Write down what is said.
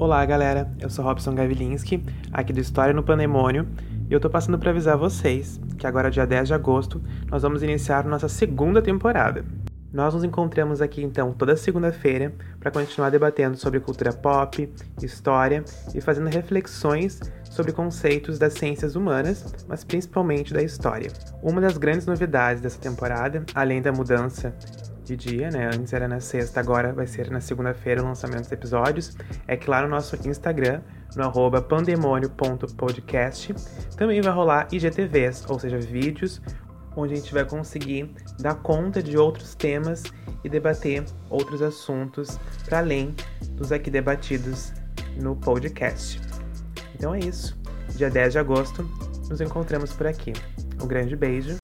Olá, galera. Eu sou Robson Gavilinski, aqui do História no Pandemônio, e eu tô passando para avisar vocês que agora, dia 10 de agosto, nós vamos iniciar nossa segunda temporada. Nós nos encontramos aqui então toda segunda-feira para continuar debatendo sobre cultura pop, história e fazendo reflexões sobre conceitos das ciências humanas, mas principalmente da história. Uma das grandes novidades dessa temporada, além da mudança de dia, né? Antes era na sexta, agora vai ser na segunda-feira o lançamento dos episódios. É que lá no nosso Instagram, no arroba pandemônio.podcast, também vai rolar IGTVs, ou seja, vídeos onde a gente vai conseguir dar conta de outros temas e debater outros assuntos para além dos aqui debatidos no podcast. Então é isso. Dia 10 de agosto, nos encontramos por aqui. Um grande beijo